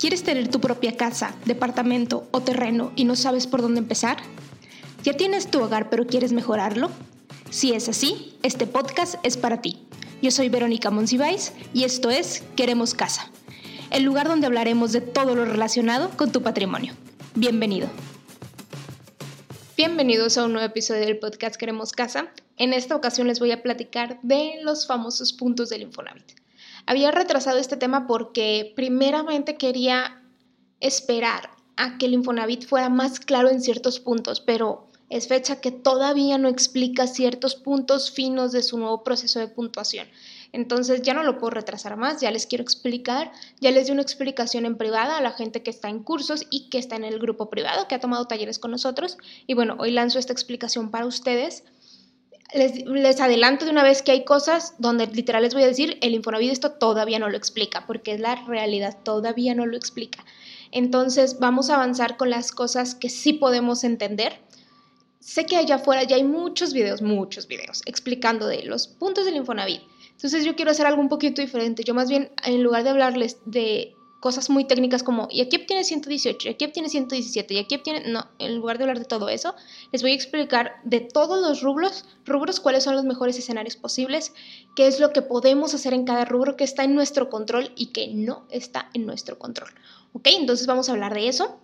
¿Quieres tener tu propia casa, departamento o terreno y no sabes por dónde empezar? ¿Ya tienes tu hogar pero quieres mejorarlo? Si es así, este podcast es para ti. Yo soy Verónica Monsiváis y esto es Queremos Casa, el lugar donde hablaremos de todo lo relacionado con tu patrimonio. Bienvenido. Bienvenidos a un nuevo episodio del podcast Queremos Casa. En esta ocasión les voy a platicar de los famosos puntos del Infonavit. Había retrasado este tema porque primeramente quería esperar a que el Infonavit fuera más claro en ciertos puntos, pero es fecha que todavía no explica ciertos puntos finos de su nuevo proceso de puntuación. Entonces ya no lo puedo retrasar más, ya les quiero explicar, ya les di una explicación en privada a la gente que está en cursos y que está en el grupo privado, que ha tomado talleres con nosotros. Y bueno, hoy lanzo esta explicación para ustedes les, adelanto de una vez que hay cosas donde literal les voy a decir, el Infonavit esto todavía no lo explica, porque es la realidad, todavía no lo explica. Entonces vamos a avanzar con las cosas que sí podemos entender. Sé que allá afuera ya hay muchos videos, muchos videos explicando de los puntos del Infonavit. Entonces yo quiero hacer algo un poquito diferente. Yo más bien, en lugar de hablarles de cosas muy técnicas como, y aquí obtiene 118, y aquí obtiene 117, y aquí obtiene, no, en lugar de hablar de todo eso, les voy a explicar de todos los rubros, rubros, cuáles son los mejores escenarios posibles, qué es lo que podemos hacer en cada rubro que está en nuestro control y que no está en nuestro control. ¿Ok? Entonces vamos a hablar de eso.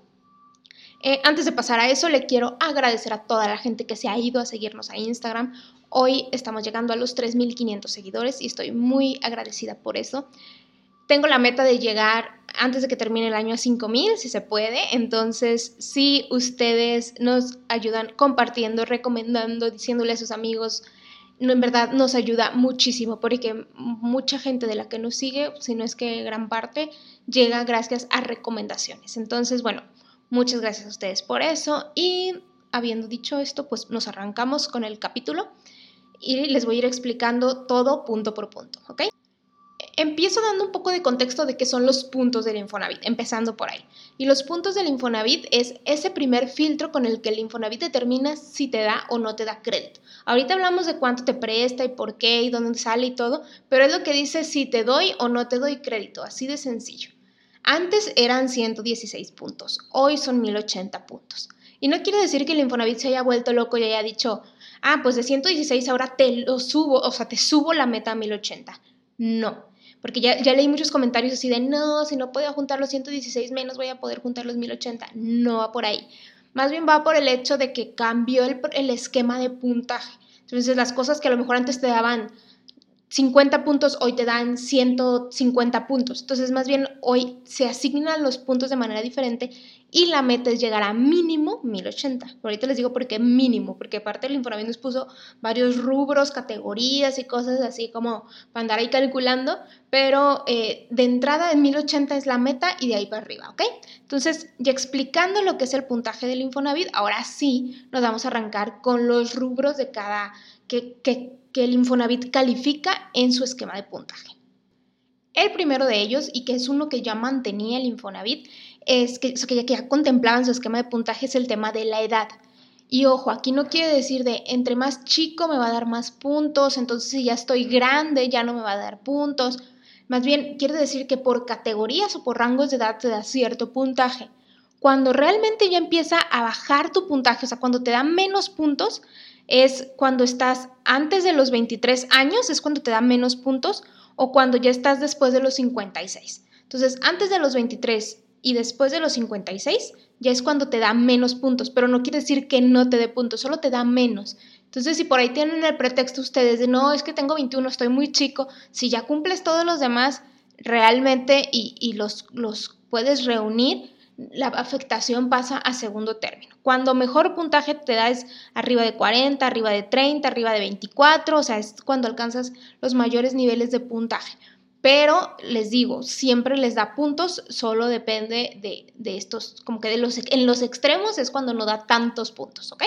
Eh, antes de pasar a eso, le quiero agradecer a toda la gente que se ha ido a seguirnos a Instagram. Hoy estamos llegando a los 3.500 seguidores y estoy muy agradecida por eso. Tengo la meta de llegar antes de que termine el año a 5000, si se puede. Entonces, si ustedes nos ayudan compartiendo, recomendando, diciéndole a sus amigos, no, en verdad nos ayuda muchísimo porque mucha gente de la que nos sigue, si no es que gran parte, llega gracias a recomendaciones. Entonces, bueno, muchas gracias a ustedes por eso. Y habiendo dicho esto, pues nos arrancamos con el capítulo y les voy a ir explicando todo punto por punto, ¿ok? Empiezo dando un poco de contexto de qué son los puntos del Infonavit, empezando por ahí. Y los puntos del Infonavit es ese primer filtro con el que el Infonavit determina si te da o no te da crédito. Ahorita hablamos de cuánto te presta y por qué y dónde sale y todo, pero es lo que dice si te doy o no te doy crédito, así de sencillo. Antes eran 116 puntos, hoy son 1080 puntos. Y no quiere decir que el Infonavit se haya vuelto loco y haya dicho, ah, pues de 116 ahora te lo subo, o sea, te subo la meta a 1080. No, porque ya, ya leí muchos comentarios así de, no, si no puedo juntar los 116 menos voy a poder juntar los 1080. No va por ahí. Más bien va por el hecho de que cambió el, el esquema de puntaje. Entonces las cosas que a lo mejor antes te daban 50 puntos, hoy te dan 150 puntos. Entonces, más bien, hoy se asignan los puntos de manera diferente y la meta es llegar a mínimo 1080. Ahorita les digo por qué mínimo, porque aparte el Infonavit nos puso varios rubros, categorías y cosas así como para andar ahí calculando, pero eh, de entrada en 1080 es la meta y de ahí para arriba, ¿ok? Entonces, ya explicando lo que es el puntaje del Infonavit, ahora sí nos vamos a arrancar con los rubros de cada que, que, que el Infonavit califica en su esquema de puntaje. El primero de ellos, y que es uno que ya mantenía el Infonavit, es que, que, ya, que ya contemplaba en su esquema de puntaje, es el tema de la edad. Y ojo, aquí no quiere decir de entre más chico me va a dar más puntos, entonces si ya estoy grande ya no me va a dar puntos. Más bien quiere decir que por categorías o por rangos de edad te da cierto puntaje. Cuando realmente ya empieza a bajar tu puntaje, o sea, cuando te da menos puntos, es cuando estás antes de los 23 años, es cuando te da menos puntos, o cuando ya estás después de los 56. Entonces, antes de los 23 y después de los 56, ya es cuando te da menos puntos, pero no quiere decir que no te dé puntos, solo te da menos. Entonces, si por ahí tienen el pretexto ustedes de no, es que tengo 21, estoy muy chico, si ya cumples todos los demás realmente y, los, los puedes reunir, la afectación pasa a segundo término. Cuando mejor puntaje te da es arriba de 40, arriba de 30, arriba de 24, o sea, es cuando alcanzas los mayores niveles de puntaje. Pero les digo, siempre les da puntos, solo depende de, estos, como que de los, en los extremos es cuando no da tantos puntos, ¿ok?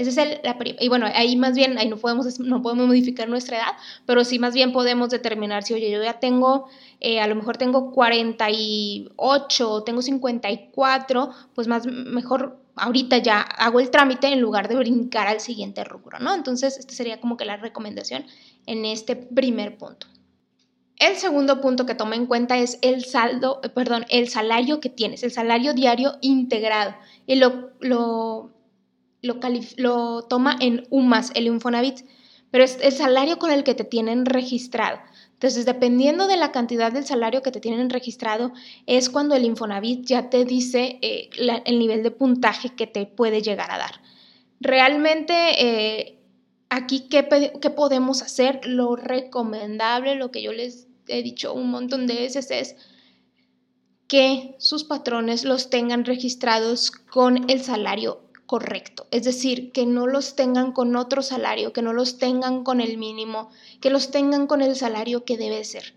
Ese es el, la Y bueno, ahí más bien, ahí no podemos, no podemos modificar nuestra edad, pero sí más bien podemos determinar si, oye, yo ya tengo, eh, a lo mejor tengo 48 o tengo 54, pues más mejor ahorita ya hago el trámite en lugar de brincar al siguiente rubro, ¿no? Entonces, esta sería como que la recomendación en este primer punto. El segundo punto que toma en cuenta es el saldo, perdón, el salario que tienes, el salario diario integrado. Y lo, lo, toma en UMAS, el Infonavit, pero es el salario con el que te tienen registrado. Entonces, dependiendo de la cantidad del salario que te tienen registrado, es cuando el Infonavit ya te dice eh, el nivel de puntaje que te puede llegar a dar. Realmente, eh, aquí, ¿qué, ¿qué podemos hacer? Lo recomendable, lo que yo les he dicho un montón de veces es que sus patrones los tengan registrados con el salario correcto, es decir, que no los tengan con otro salario, que no los tengan con el mínimo, que los tengan con el salario que debe ser,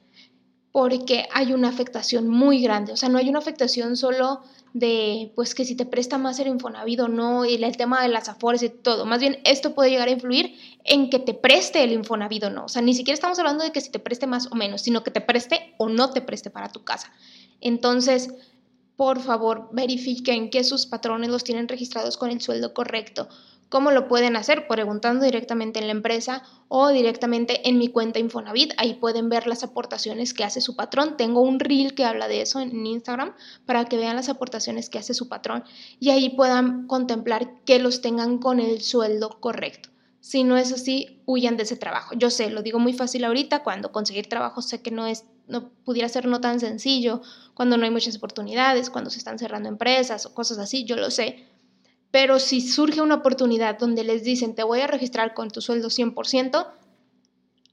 porque hay una afectación muy grande, o sea, no hay una afectación solo de, pues, que si te presta más el Infonavit o no, y el tema de las afores y todo, más bien esto puede llegar a influir en que te preste el Infonavit o no, o sea, ni siquiera estamos hablando de que si te preste más o menos, sino que te preste o no te preste para tu casa. Entonces, por favor verifiquen que sus patrones los tienen registrados con el sueldo correcto. ¿Cómo lo pueden hacer? Preguntando directamente en la empresa o directamente en mi cuenta Infonavit. Ahí pueden ver las aportaciones que hace su patrón. Tengo un reel que habla de eso en Instagram para que vean las aportaciones que hace su patrón y ahí puedan contemplar que los tengan con el sueldo correcto. Si no es así, huyan de ese trabajo. Yo sé, lo digo muy fácil ahorita, cuando conseguir trabajo sé que no es no pudiera ser no tan sencillo, cuando no hay muchas oportunidades, cuando se están cerrando empresas o cosas así, yo lo sé. Pero si surge una oportunidad donde les dicen, te voy a registrar con tu sueldo 100%,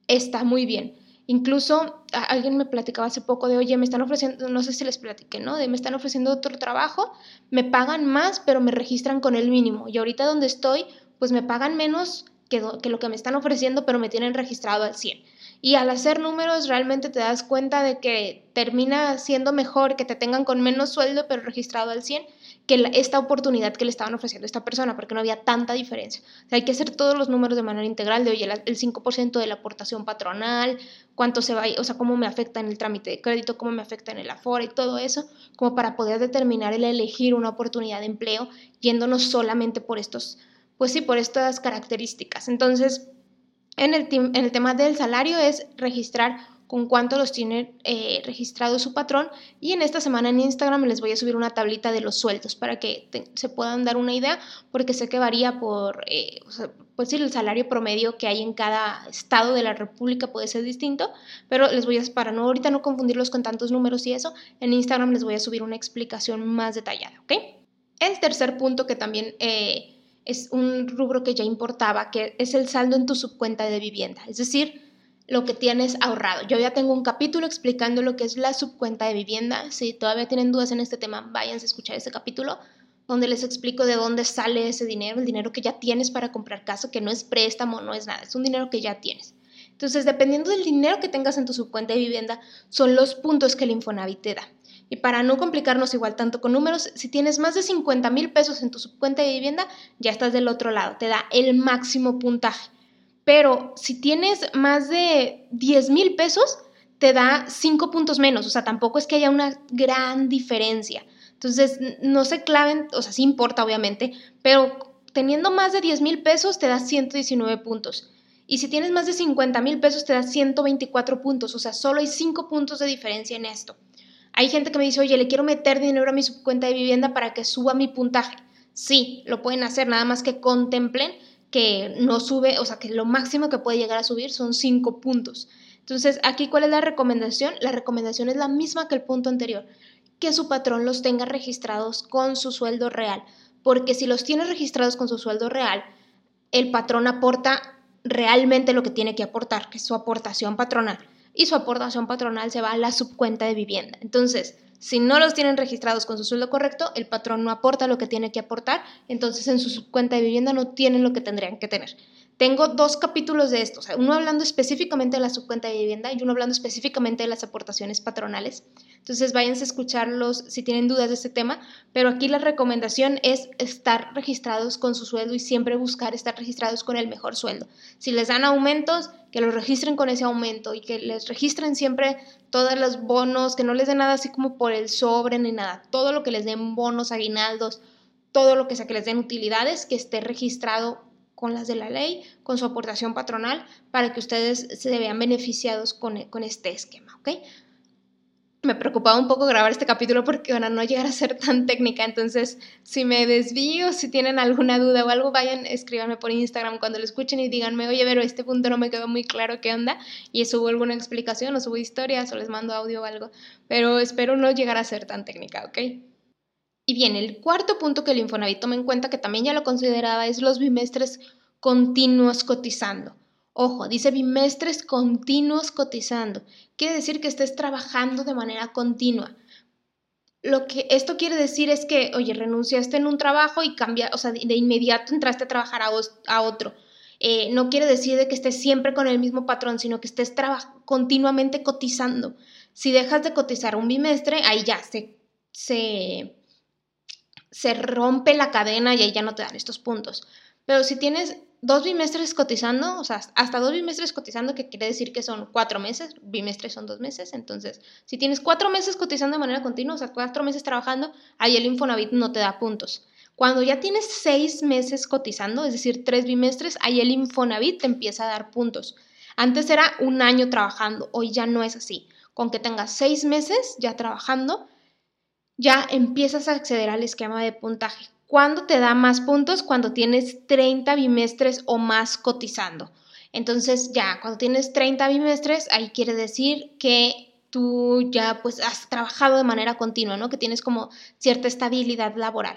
está muy bien. Incluso alguien me platicaba hace poco de, oye, me están ofreciendo, no sé si les platiqué, ¿no? De me están ofreciendo otro trabajo, me pagan más, pero me registran con el mínimo. Y ahorita donde estoy, pues me pagan menos que, lo que me están ofreciendo, pero me tienen registrado al 100. Y al hacer números realmente te das cuenta de que termina siendo mejor que te tengan con menos sueldo pero registrado al 100 que esta oportunidad que le estaban ofreciendo a esta persona porque no había tanta diferencia. O hay que hacer todos los números de manera integral de, oye, el 5% de la aportación patronal, cuánto se va, o sea, cómo me afecta en el trámite de crédito, cómo me afecta en el aforo y todo eso, como para poder determinar el elegir una oportunidad de empleo yéndonos solamente por estos, pues sí, por estas características. Entonces, en el, en el tema del salario es registrar con cuánto los tiene eh, registrado su patrón y en esta semana en Instagram les voy a subir una tablita de los sueldos para que se puedan dar una idea porque sé que varía por, eh, pues el salario promedio que hay en cada estado de la República puede ser distinto, pero les voy a, para no ahorita no confundirlos con tantos números y eso, en Instagram les voy a subir una explicación más detallada, ¿ok? El tercer punto que también... Eh, es un rubro que ya importaba, que es el saldo en tu subcuenta de vivienda, es decir, lo que tienes ahorrado. Yo ya tengo un capítulo explicando lo que es la subcuenta de vivienda. Si todavía tienen dudas en este tema, váyanse a escuchar ese capítulo donde les explico de dónde sale ese dinero, el dinero que ya tienes para comprar casa, que no es préstamo, no es nada, es un dinero que ya tienes. Entonces, dependiendo del dinero que tengas en tu subcuenta de vivienda, son los puntos que el Infonavit te da. Y para no complicarnos igual tanto con números, si tienes más de 50 mil pesos en tu subcuenta de vivienda, ya estás del otro lado, te da el máximo puntaje. Pero si tienes más de 10 mil pesos, te da 5 puntos menos, o sea, tampoco es que haya una gran diferencia. Entonces, no se claven, o sea, sí importa obviamente, pero teniendo más de 10 mil pesos te da 119 puntos. Y si tienes más de 50 mil pesos te da 124 puntos, o sea, solo hay 5 puntos de diferencia en esto. Hay gente que me dice, oye, le quiero meter dinero a mi subcuenta de vivienda para que suba mi puntaje. Sí, lo pueden hacer, nada más que contemplen que no sube, o sea, que lo máximo que puede llegar a subir son 5 puntos. Entonces, aquí, ¿cuál es la recomendación? La recomendación es la misma que el punto anterior, que su patrón los tenga registrados con su sueldo real, porque si los tiene registrados con su sueldo real, el patrón aporta realmente lo que tiene que aportar, que es su aportación patronal y su aportación patronal se va a la subcuenta de vivienda. Entonces, si no los tienen registrados con su sueldo correcto, el patrón no aporta lo que tiene que aportar, entonces en su subcuenta de vivienda no tienen lo que tendrían que tener. Tengo dos capítulos de esto, uno hablando específicamente de la subcuenta de vivienda y uno hablando específicamente de las aportaciones patronales. Entonces váyanse a escucharlos si tienen dudas de este tema, pero aquí la recomendación es estar registrados con su sueldo y siempre buscar estar registrados con el mejor sueldo. Si les dan aumentos, que los registren con ese aumento y que les registren siempre todos los bonos, que no les den nada así como por el sobre ni nada, todo lo que les den bonos, aguinaldos, todo lo que sea que les den utilidades, que esté registrado con las de la ley, con su aportación patronal, para que ustedes se vean beneficiados con, con este esquema, ¿ok? Me preocupaba un poco grabar este capítulo porque van no llegar a ser tan técnica, entonces si me desvío, si tienen alguna duda o algo, vayan, escríbanme por Instagram cuando lo escuchen y díganme, oye, pero este punto no me quedó muy claro qué onda, y subo alguna explicación o subo historias o les mando audio o algo, pero espero no llegar a ser tan técnica, ¿ok? Y bien, el cuarto punto que el Infonavit toma en cuenta, que también ya lo consideraba, es los bimestres continuos cotizando. Ojo, dice bimestres continuos cotizando. Quiere decir que estés trabajando de manera continua. Lo que esto quiere decir es que, oye, renunciaste en un trabajo y cambia, o sea, de, inmediato entraste a trabajar a, otro. Eh, no quiere decir de que estés siempre con el mismo patrón, sino que estés continuamente cotizando. Si dejas de cotizar un bimestre, ahí ya se, se, se rompe la cadena y ahí ya no te dan estos puntos. Pero si tienes dos bimestres cotizando, o sea, hasta dos bimestres cotizando, que quiere decir que son cuatro meses, bimestres son dos meses, entonces, si tienes cuatro meses cotizando de manera continua, o sea, cuatro meses trabajando, ahí el Infonavit no te da puntos. Cuando ya tienes seis meses cotizando, es decir, tres bimestres, ahí el Infonavit te empieza a dar puntos. Antes era un año trabajando, hoy ya no es así. Con que tengas seis meses ya trabajando, ya empiezas a acceder al esquema de puntaje. ¿Cuándo te da más puntos? Cuando tienes 30 bimestres o más cotizando. Entonces ya, cuando tienes 30 bimestres, ahí quiere decir que tú ya pues has trabajado de manera continua, ¿no? Que tienes como cierta estabilidad laboral.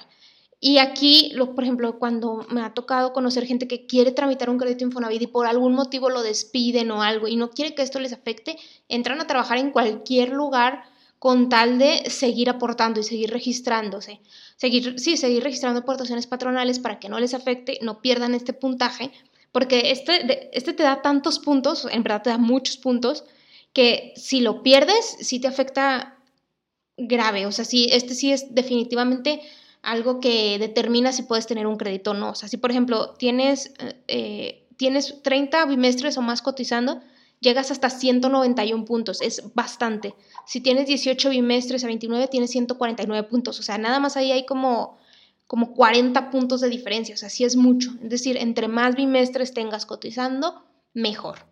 Y aquí, lo, por ejemplo, cuando me ha tocado conocer gente que quiere tramitar un crédito Infonavit y por algún motivo lo despiden o algo y no quiere que esto les afecte, entran a trabajar en cualquier lugar con tal de seguir aportando y seguir registrándose. Seguir, sí, seguir registrando aportaciones patronales para que no les afecte, no pierdan este puntaje, porque este, este te da tantos puntos, en verdad te da muchos puntos, que si lo pierdes, sí te afecta grave. O sea, sí, este sí es definitivamente algo que determina si puedes tener un crédito o no. O sea, si por ejemplo tienes, eh, tienes 30 bimestres o más cotizando, llegas hasta 191 puntos, es bastante. Si tienes 18 bimestres a 29, tienes 149 puntos, o sea, nada más ahí hay como, como 40 puntos de diferencia, o sea, sí es mucho. Es decir, entre más bimestres tengas cotizando, mejor.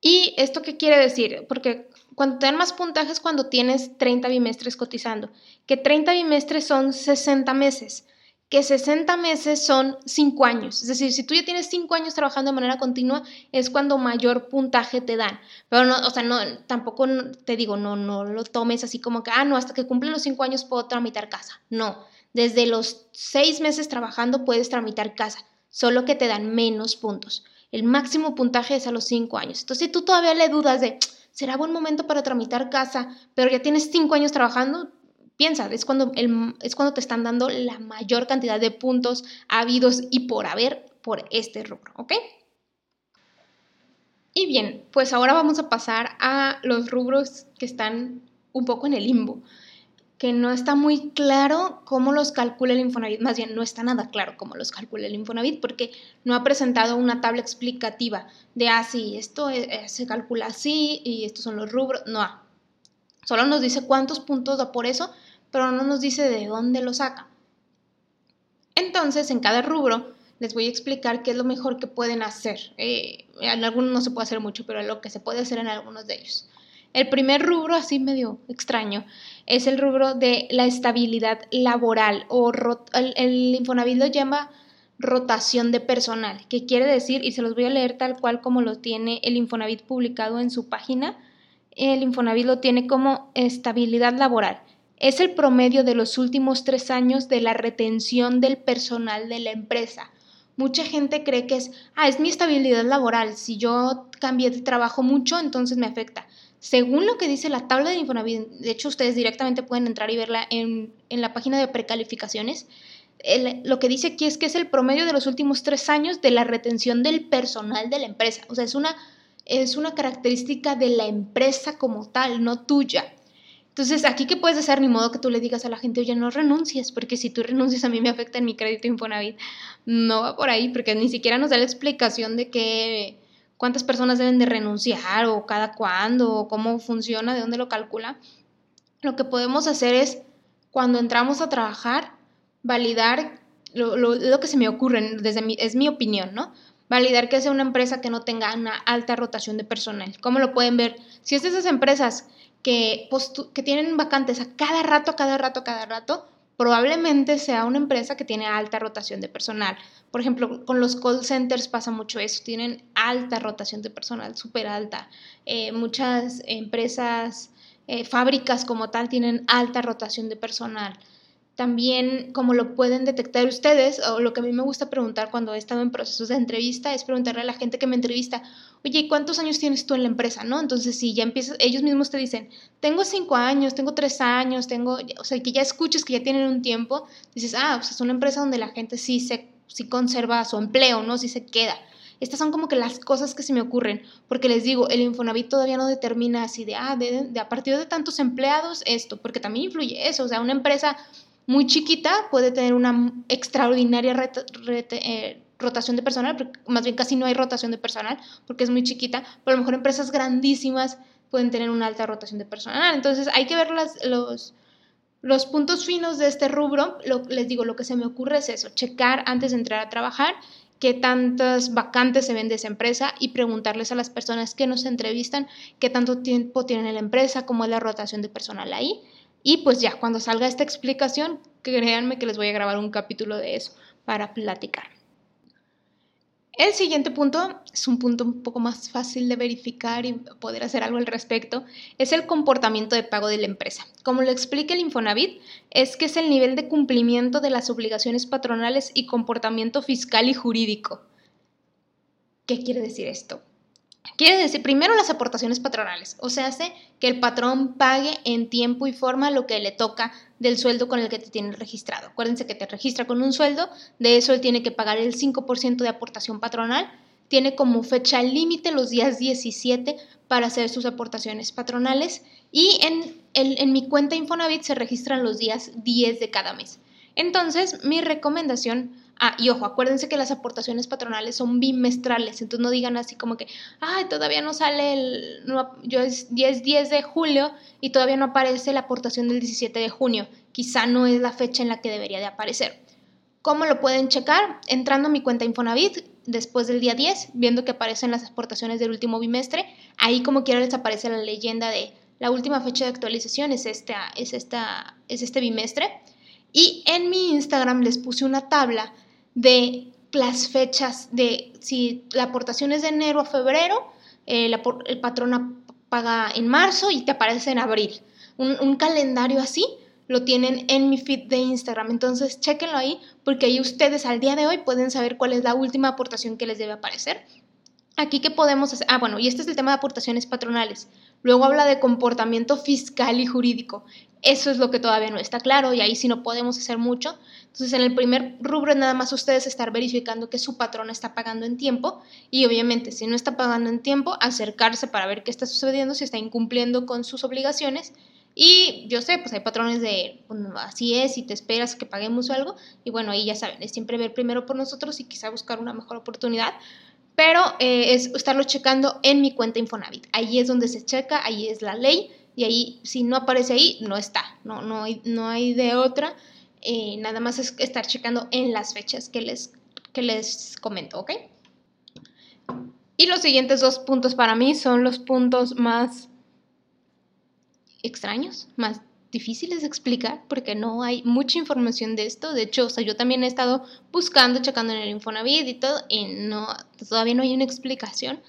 ¿Y esto qué quiere decir? Porque cuando te dan más puntajes cuando tienes 30 bimestres cotizando, que 30 bimestres son 60 meses que 60 meses son 5 años. Es decir, si tú ya tienes 5 años trabajando de manera continua, es cuando mayor puntaje te dan. Pero no, o sea, no, tampoco te digo, no, no lo tomes así como que, ah, no, hasta que cumplen los 5 años puedo tramitar casa. No, desde los 6 meses trabajando puedes tramitar casa, solo que te dan menos puntos. El máximo puntaje es a los 5 años. Entonces, si tú todavía le dudas de, ¿será buen momento para tramitar casa? Pero ya tienes 5 años trabajando, piensa, es cuando, es cuando te están dando la mayor cantidad de puntos habidos y por haber por este rubro, ¿ok? Y bien, pues ahora vamos a pasar a los rubros que están un poco en el limbo, que no está muy claro cómo los calcula el Infonavit, más bien no está nada claro cómo los calcula el Infonavit, porque no ha presentado una tabla explicativa de, ah, esto eh, se calcula así y estos son los rubros, no, solo nos dice cuántos puntos da por eso, pero no nos dice de dónde lo saca. Entonces, en cada rubro les voy a explicar qué es lo mejor que pueden hacer. Eh, en algunos no se puede hacer mucho, pero lo que se puede hacer en algunos de ellos. El primer rubro, así medio extraño, es el rubro de la estabilidad laboral o el, el Infonavit lo llama rotación de personal, que quiere decir, y se los voy a leer tal cual como lo tiene el Infonavit publicado en su página, el Infonavit lo tiene como estabilidad laboral es el promedio de los últimos tres años de la retención del personal de la empresa. Mucha gente cree que es, ah, es mi estabilidad laboral. Si yo cambié de trabajo mucho, entonces me afecta. Según lo que dice la tabla de Infonavit, de hecho ustedes directamente pueden entrar y verla en, la página de precalificaciones, lo que dice aquí es que es el promedio de los últimos tres años de la retención del personal de la empresa. O sea, es una, es una característica de la empresa como tal, no tuya. Entonces, aquí qué puedes hacer, ni modo que tú le digas a la gente, oye, no renuncies, porque si tú renuncias a mí me afecta en mi crédito Infonavit. No va por ahí, porque ni siquiera nos da la explicación de qué, cuántas personas deben de renunciar o cada cuándo, o cómo funciona, de dónde lo calcula. Lo que podemos hacer es, cuando entramos a trabajar, validar lo, que se me ocurre, desde mi, es mi opinión, ¿no? Validar que sea una empresa que no tenga una alta rotación de personal. ¿Cómo lo pueden ver? Si es de esas empresas que, tienen vacantes a cada rato, a cada rato, a cada rato, probablemente sea una empresa que tiene alta rotación de personal. Por ejemplo, con los call centers pasa mucho eso, tienen alta rotación de personal, súper alta. Eh, muchas empresas, eh, fábricas como tal, tienen alta rotación de personal. También, como lo pueden detectar ustedes, o lo que a mí me gusta preguntar cuando he estado en procesos de entrevista, es preguntarle a la gente que me entrevista, oye, ¿cuántos años tienes tú en la empresa? ¿No? Entonces, si ya empiezas, ellos mismos te dicen, tengo cinco años, tengo tres años, tengo, o sea, que ya escuches que ya tienen un tiempo, dices, ah, sea, es una empresa donde la gente sí se, sí conserva su empleo, ¿no? Sí se queda. Estas son como que las cosas que se me ocurren, porque les digo, el Infonavit todavía no determina así de, ah, de, de a partir de tantos empleados esto, porque también influye eso, o sea, una empresa muy chiquita puede tener una extraordinaria eh, rotación de personal, más bien casi no hay rotación de personal porque es muy chiquita, pero a lo mejor empresas grandísimas pueden tener una alta rotación de personal. Entonces hay que ver los, los puntos finos de este rubro. les digo, lo que se me ocurre es eso, checar antes de entrar a trabajar qué tantas vacantes se ven de esa empresa y preguntarles a las personas que nos entrevistan qué tanto tiempo tienen en la empresa, cómo es la rotación de personal ahí y pues ya, cuando salga esta explicación, créanme que les voy a grabar un capítulo de eso para platicar. El siguiente punto es un punto un poco más fácil de verificar y poder hacer algo al respecto, es el comportamiento de pago de la empresa. Como lo explica el Infonavit, es que es el nivel de cumplimiento de las obligaciones patronales y comportamiento fiscal y jurídico. ¿Qué quiere decir esto? Quiere decir, primero las aportaciones patronales, o sea, hace que el patrón pague en tiempo y forma lo que le toca del sueldo con el que te tiene registrado. Acuérdense que te registra con un sueldo, de eso él tiene que pagar el 5% de aportación patronal, tiene como fecha límite los días 17 para hacer sus aportaciones patronales y en, en mi cuenta Infonavit se registran los días 10 de cada mes. Entonces, mi recomendación Ah, y ojo, acuérdense que las aportaciones patronales son bimestrales, entonces no digan así como que, ay, todavía no sale el, yo es 10, 10 de julio y todavía no aparece la aportación del 17 de junio. Quizá no es la fecha en la que debería de aparecer. ¿Cómo lo pueden checar? Entrando a mi cuenta Infonavit después del día 10, viendo que aparecen las aportaciones del último bimestre, ahí como quiera les aparece la leyenda de la última fecha de actualización es, esta, es, esta, es este bimestre. Y en mi Instagram les puse una tabla de las fechas de si la aportación es de enero a febrero, eh, el patrón paga en marzo y te aparece en abril. Un, calendario así lo tienen en mi feed de Instagram. Entonces, chéquenlo ahí porque ahí ustedes al día de hoy pueden saber cuál es la última aportación que les debe aparecer. Aquí que podemos hacer, ah bueno, y este es el tema de aportaciones patronales. Luego habla de comportamiento fiscal y jurídico. Eso es lo que todavía no está claro y ahí sí no podemos hacer mucho. Entonces, en el primer rubro nada más ustedes estar verificando que su patrón está pagando en tiempo y obviamente si no está pagando en tiempo, acercarse para ver qué está sucediendo, si está incumpliendo con sus obligaciones. Y yo sé, pues hay patrones de, así es, y te esperas que paguemos algo. Y bueno, ahí ya saben, es siempre ver primero por nosotros y quizá buscar una mejor oportunidad. Pero eh, es estarlo checando en mi cuenta Infonavit. Ahí es donde se checa, ahí es la ley. Y ahí, si no aparece ahí, no está. No, no, hay, no hay de otra. Eh, nada más es estar checando en las fechas que les, que les comento, ¿ok? Y los siguientes dos puntos para mí son los puntos más extraños, más difíciles de explicar porque no hay mucha información de esto. De hecho, o sea, yo también he estado buscando, checando en el Infonavit y todo, y no, todavía no hay una explicación.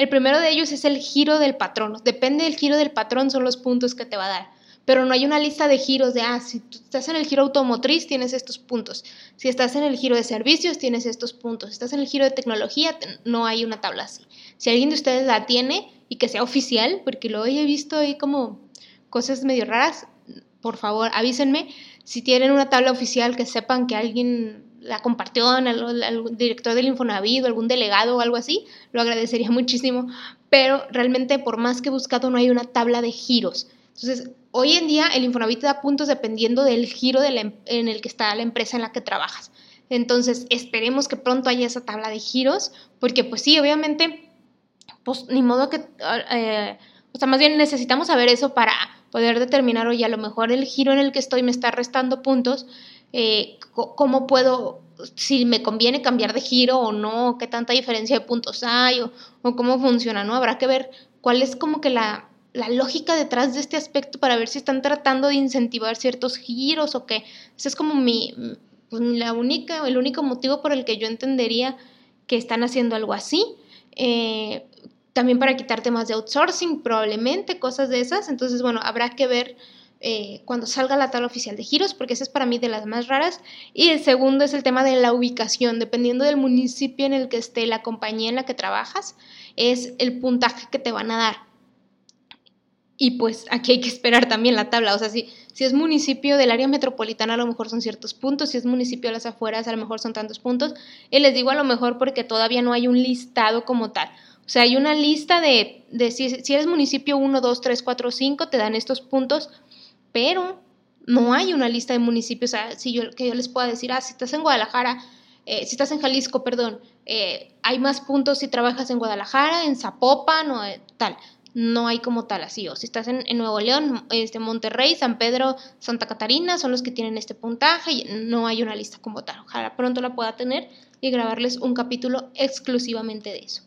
El primero de ellos es el giro del patrón. Depende del giro del patrón, son los puntos que te va a dar pero no hay una lista de giros de, ah, si tú estás en el giro automotriz, tienes estos puntos. Si estás en el giro de servicios, tienes estos puntos. Si estás en el giro de tecnología, no hay una tabla así. Si alguien de ustedes la tiene y que sea oficial, porque luego he visto ahí como cosas medio raras, por favor avísenme. Si tienen una tabla oficial que sepan que alguien la compartió en el, director del Infonavit o algún delegado o algo así, lo agradecería muchísimo. Pero realmente, por más que he buscado, no hay una tabla de giros. Entonces, hoy en día el Infonavit da puntos dependiendo del giro em, en el que está la empresa en la que trabajas. Entonces, esperemos que pronto haya esa tabla de giros, porque pues sí, obviamente, pues ni modo que, eh, o sea, más bien necesitamos saber eso para poder determinar, oye, a lo mejor el giro en el que estoy me está restando puntos, eh, cómo puedo si me conviene cambiar de giro o no, qué tanta diferencia de puntos hay o, cómo funciona, ¿no? Habrá que ver cuál es como que la, la lógica detrás de este aspecto para ver si están tratando de incentivar ciertos giros o qué. Ese es como mi, pues, la única, el único motivo por el que yo entendería que están haciendo algo así. Eh, también para quitar temas de outsourcing, probablemente, cosas de esas. Entonces, bueno, habrá que ver eh, cuando salga la tabla oficial de giros, porque esa es para mí de las más raras. Y el segundo es el tema de la ubicación, dependiendo del municipio en el que esté la compañía en la que trabajas, es el puntaje que te van a dar. Y pues aquí hay que esperar también la tabla. O sea, si, si es municipio del área metropolitana, a lo mejor son ciertos puntos. Si es municipio de las afueras, a lo mejor son tantos puntos. Y les digo a lo mejor porque todavía no hay un listado como tal. O sea, hay una lista de, de si, si eres municipio 1, 2, 3, 4, 5, te dan estos puntos, pero no hay una lista de municipios. O sea, si yo, que yo les pueda decir, ah, si estás en Guadalajara, eh, si estás en Jalisco, perdón, eh, hay más puntos si trabajas en Guadalajara, en Zapopan o eh, tal no hay como tal así. O si estás en, Nuevo León, este, Monterrey, San Pedro, Santa Catarina son los que tienen este puntaje no hay una lista como tal. Ojalá pronto la pueda tener y grabarles un capítulo exclusivamente de eso.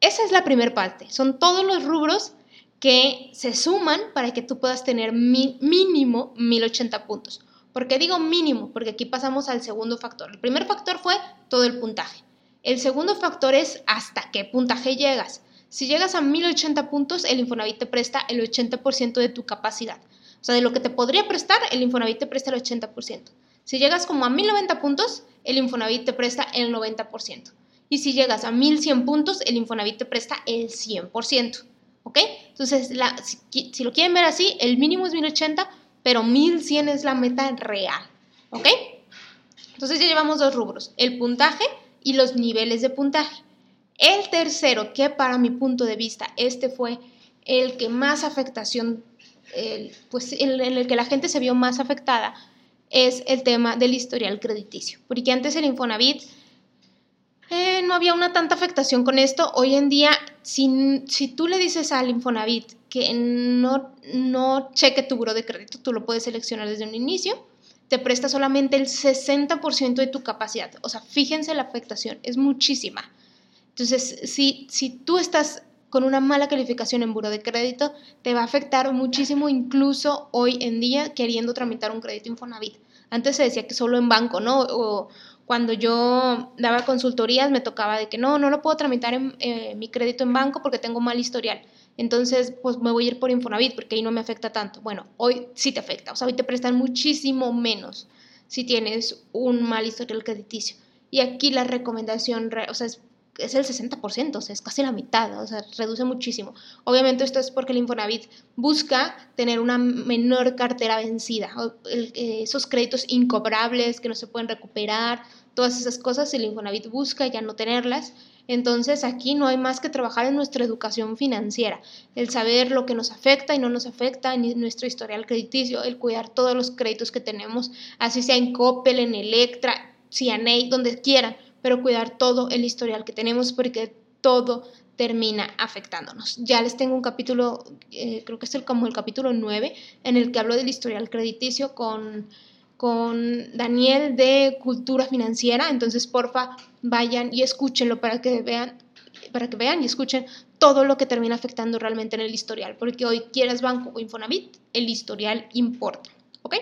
Esa es la primera parte. Son todos los rubros que se suman para que tú puedas tener mínimo 1080 puntos. ¿Por qué digo mínimo? Porque aquí pasamos al segundo factor. El primer factor fue todo el puntaje. El segundo factor es hasta qué puntaje llegas. Si llegas a 1080 puntos, el Infonavit te presta el 80% de tu capacidad. O sea, de lo que te podría prestar, el Infonavit te presta el 80%. Si llegas como a 1090 puntos, el Infonavit te presta el 90%. Y si llegas a 1100 puntos, el Infonavit te presta el 100%. ¿Ok? Entonces, si, si, lo quieren ver así, el mínimo es 1080, pero 1100 es la meta real. ¿Ok? Entonces ya llevamos dos rubros, el puntaje y los niveles de puntaje. El tercero, que para mi punto de vista, este fue el que más afectación, pues en, el que la gente se vio más afectada, es el tema del historial crediticio. Porque antes el Infonavit eh, no había una tanta afectación con esto. Hoy en día, si, si tú le dices al Infonavit que no, no cheque tu buro de crédito, tú lo puedes seleccionar desde un inicio, te presta solamente el 60% de tu capacidad. O sea, fíjense la afectación, es muchísima. Entonces, si, si tú estás con una mala calificación en buro de crédito, te va a afectar muchísimo, incluso hoy en día queriendo tramitar un crédito Infonavit. Antes se decía que solo en banco, ¿no? Cuando yo daba consultorías me tocaba de que no, no lo puedo tramitar en, eh, mi crédito en banco porque tengo mal historial. Entonces, pues me voy a ir por Infonavit porque ahí no me afecta tanto. Bueno, hoy sí te afecta. O sea, hoy te prestan muchísimo menos si tienes un mal historial crediticio. Y aquí la recomendación, o sea, es es el 60%, o sea, es casi la mitad, o sea, reduce muchísimo. Obviamente esto es porque el Infonavit busca tener una menor cartera vencida, eh, esos créditos incobrables que no se pueden recuperar, todas esas cosas el Infonavit busca ya no tenerlas. Entonces aquí no hay más que trabajar en nuestra educación financiera, el saber lo que nos afecta y no nos afecta en nuestro historial crediticio, el cuidar todos los créditos que tenemos, así sea en Coppel, en Electra, Cianei, donde quieran pero cuidar todo el historial que tenemos porque todo termina afectándonos. Ya les tengo un capítulo, eh, creo que es el, como el capítulo 9, en el que hablo del historial crediticio con, con Daniel de Cultura Financiera. Entonces, porfa, vayan y escúchenlo para que vean para que vean y escuchen todo lo que termina afectando realmente en el historial, porque hoy quieras banco o Infonavit, el historial importa, ¿ok?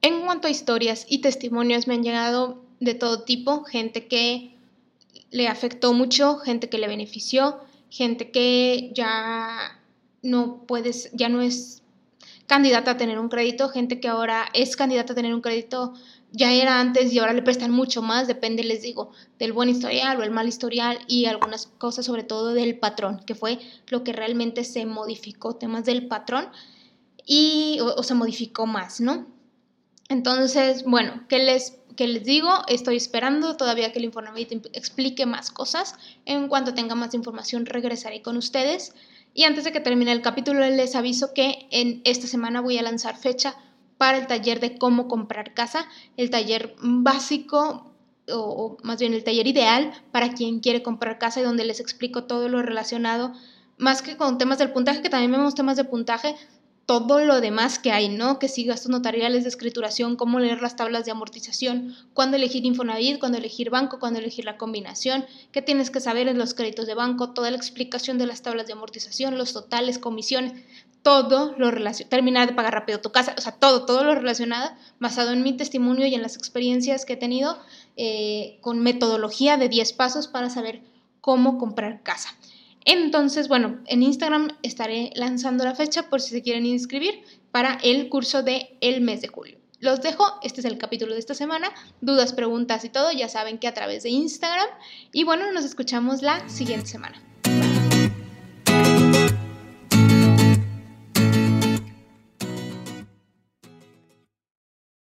En cuanto a historias y testimonios, me han llegado de todo tipo, gente que le afectó mucho, gente que le benefició, gente que ya no puedes, ya no es candidata a tener un crédito, gente que ahora es candidata a tener un crédito, ya era antes y ahora le prestan mucho más, depende, les digo, del buen historial o el mal historial y algunas cosas sobre todo del patrón, que fue lo que realmente se modificó, temas del patrón y o se modificó más, ¿no? Entonces, bueno, ¿qué les que les digo, estoy esperando todavía que el Infonavit explique más cosas. En cuanto tenga más información, regresaré con ustedes. Y antes de que termine el capítulo, les aviso que en esta semana voy a lanzar fecha para el taller de cómo comprar casa, el taller básico o, más bien el taller ideal para quien quiere comprar casa y donde les explico todo lo relacionado, más que con temas del puntaje, que también vemos temas de puntaje, todo lo demás que hay, ¿no? Que si gastos notariales de escrituración, cómo leer las tablas de amortización, cuándo elegir Infonavit, cuándo elegir banco, cuándo elegir la combinación, qué tienes que saber en los créditos de banco, toda la explicación de las tablas de amortización, los totales, comisiones, todo lo relacionado, terminar de pagar rápido tu casa, o sea, todo, todo lo relacionado, basado en mi testimonio y en las experiencias que he tenido, eh, con metodología de 10 pasos para saber cómo comprar casa. Entonces, bueno, en Instagram estaré lanzando la fecha por si se quieren inscribir para el curso de el mes de julio. Los dejo, este es el capítulo de esta semana. Dudas, preguntas y todo, ya saben que a través de Instagram. Y bueno, nos escuchamos la siguiente semana.